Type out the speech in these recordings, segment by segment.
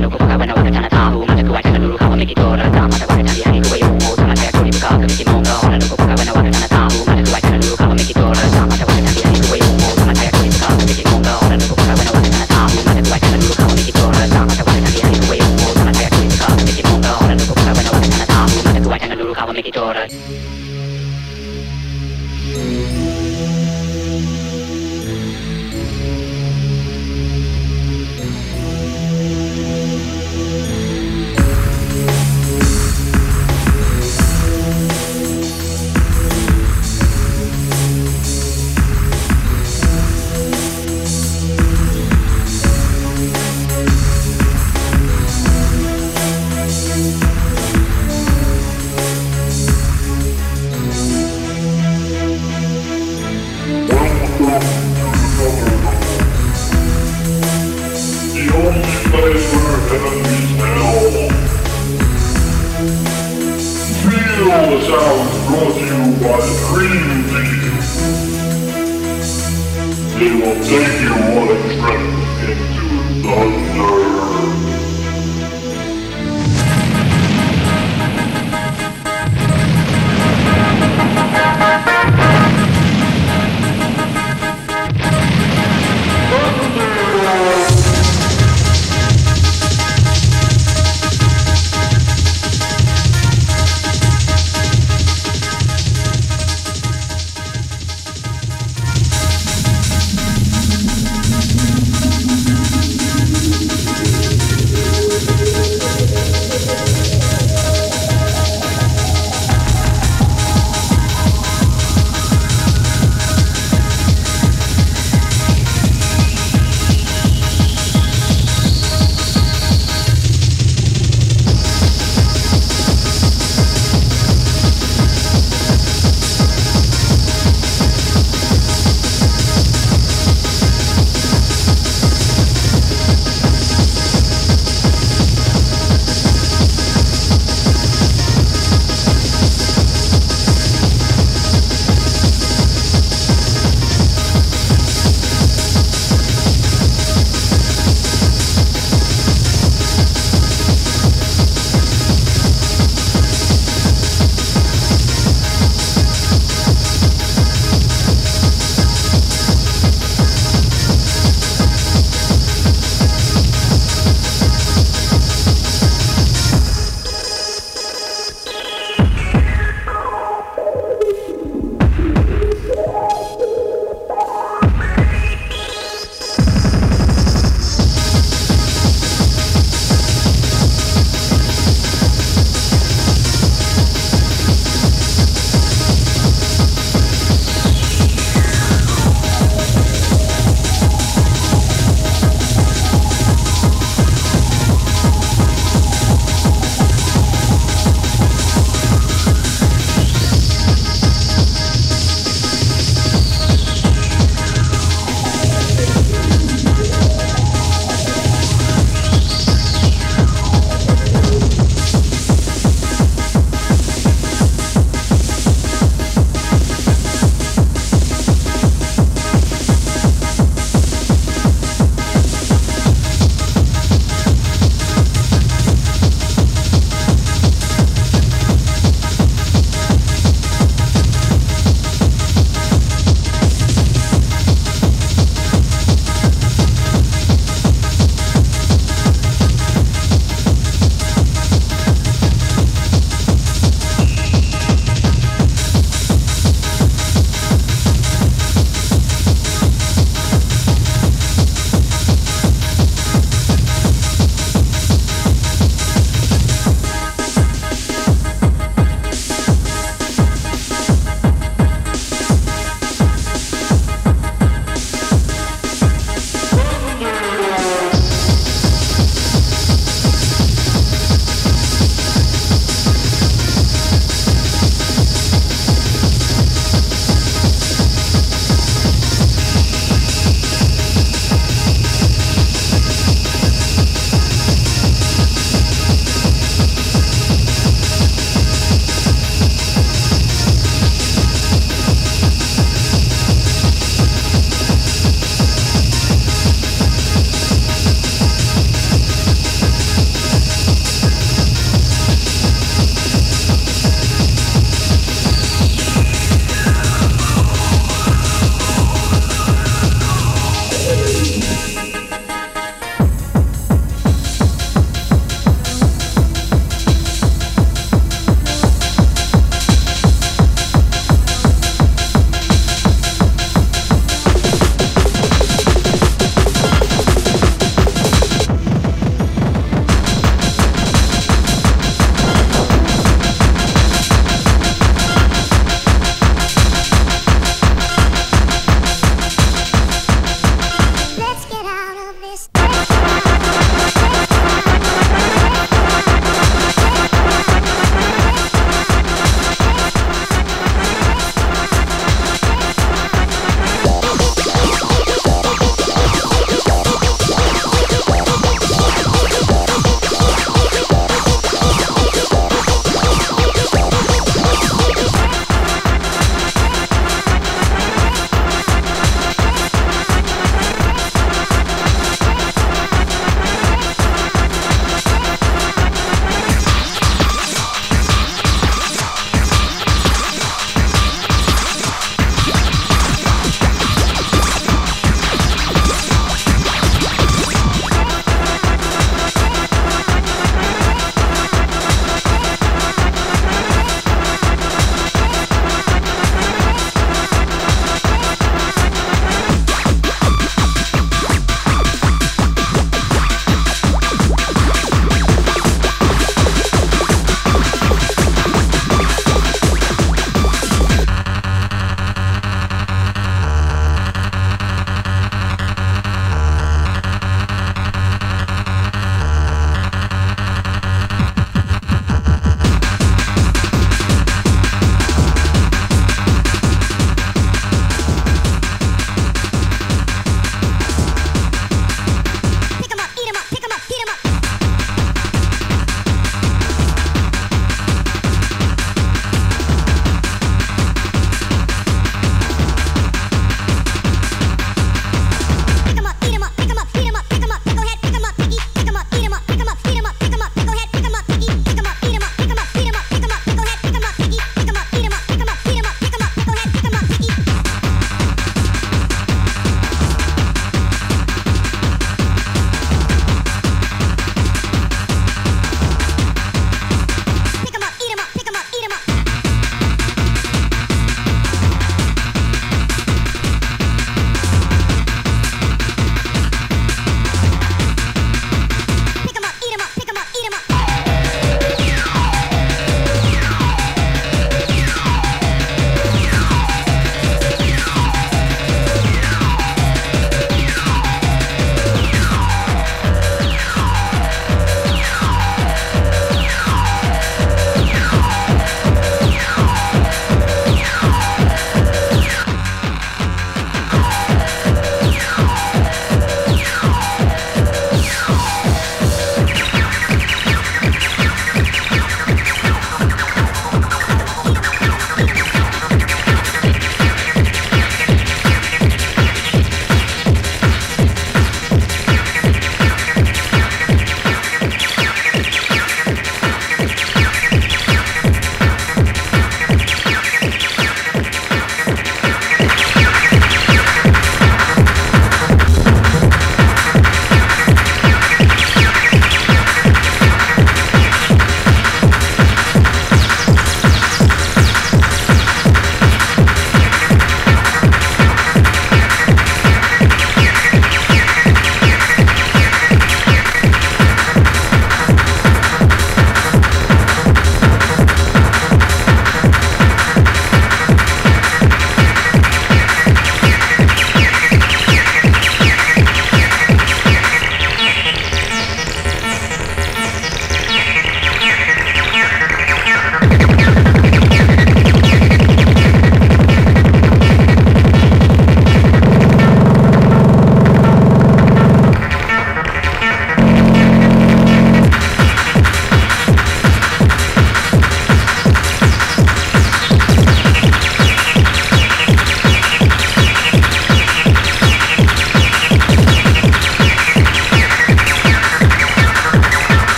loco pues, by the premium they will take you one step into the dungeon.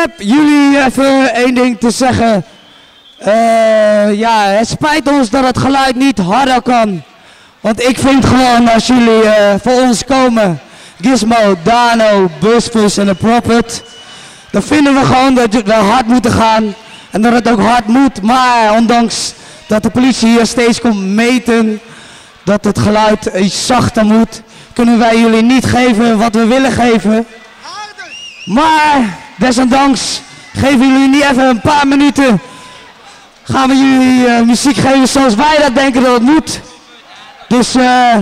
heb jullie even één ding te zeggen. Eh, ja, het spijt ons dat het geluid niet harder kan. Want ik vind gewoon als jullie eh, voor ons komen, Gizmo, Dano, Busfus en de Prophet, dan vinden we gewoon dat we hard moeten gaan. En dat het ook hard moet. Maar ondanks dat de politie hier steeds komt meten dat het geluid iets zachter moet, kunnen wij jullie niet geven wat we willen geven. Maar desondanks geven jullie niet even een paar minuten. Gaan we jullie eh, muziek geven zoals wij dat denken dat het moet. Dus eh,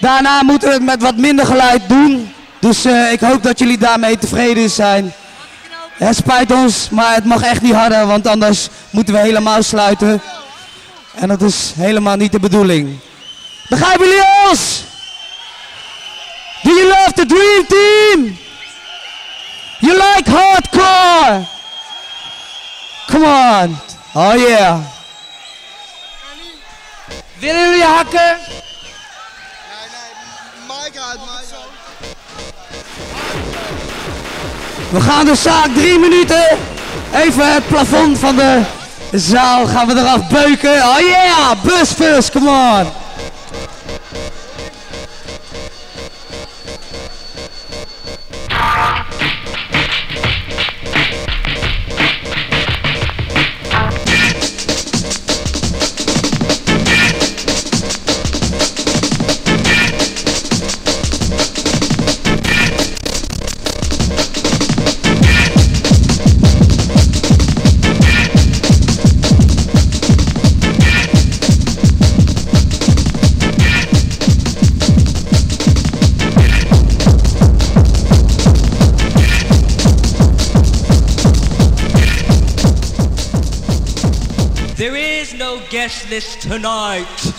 daarna moeten we het met wat minder geluid doen. Dus eh, ik hoop dat jullie daarmee tevreden zijn. Het spijt ons, maar het mag echt niet harder, want anders moeten we helemaal sluiten. En dat is helemaal niet de bedoeling. Begrijpen jullie ons? Do you love the Dream Team? You like hardcore? Come on. Oh yeah. Willen jullie hakken? We gaan de zaak drie minuten. Even het plafond van de zaal gaan we eraf beuken. Oh yeah, bus first, come on. business tonight.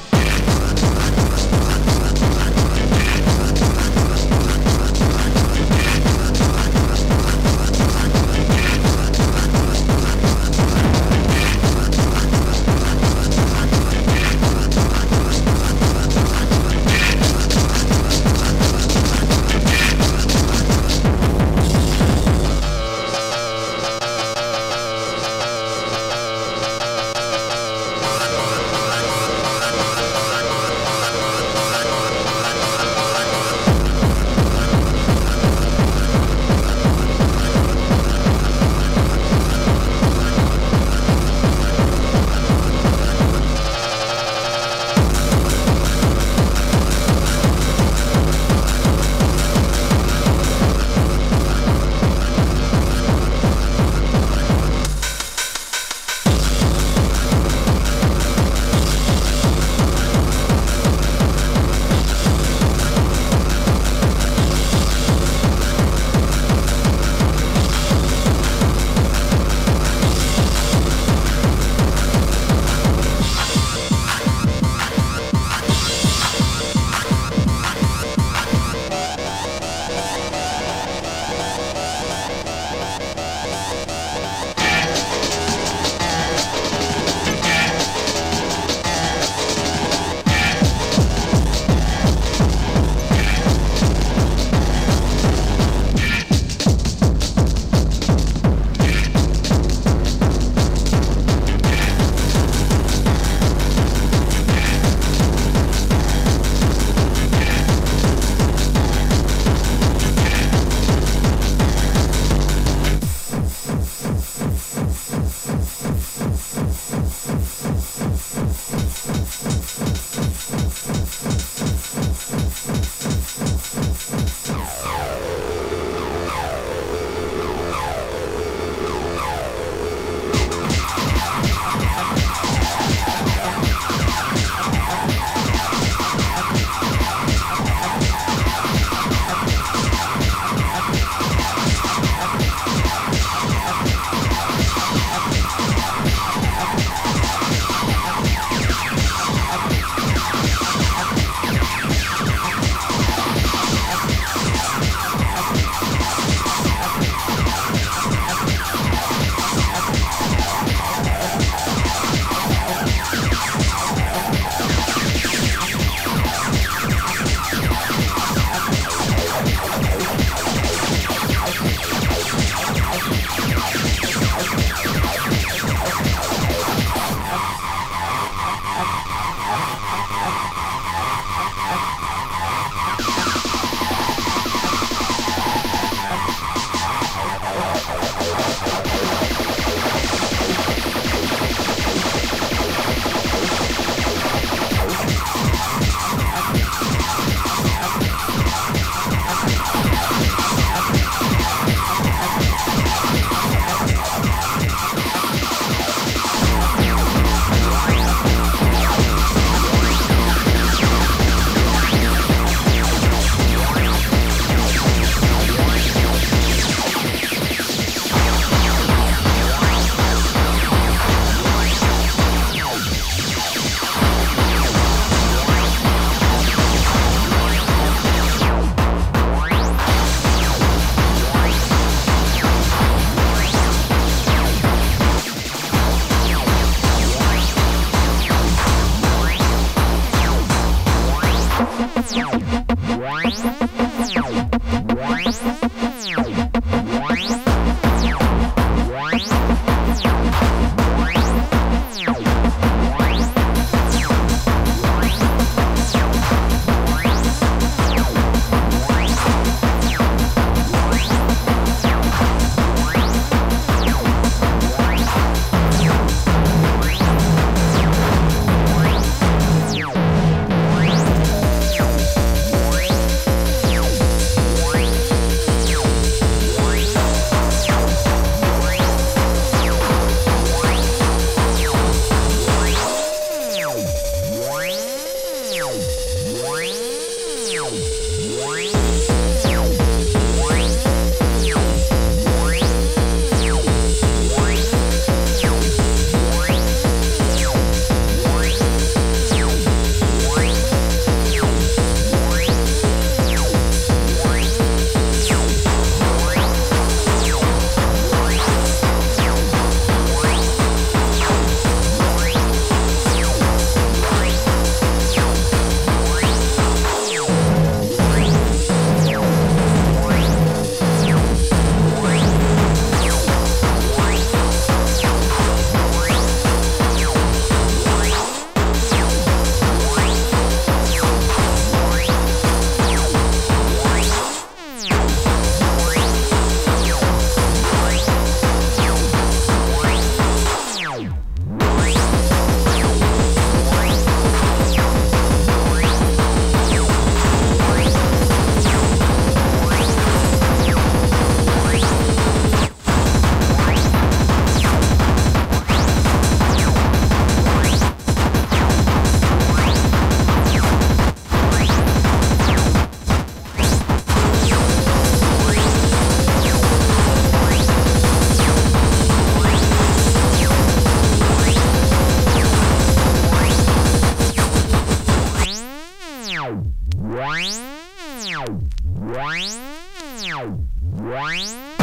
Wow.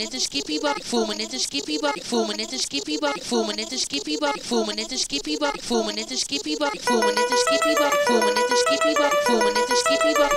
minute and skippy bop, four minute and skippy bop, four minute and skippy bop, four minute and skippy bop, four minute and skippy bop, four minute and skippy bop, four minute and skippy bop, four minute and skippy bop, four minute and skippy bop,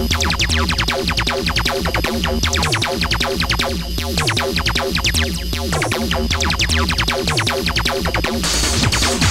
Thank you.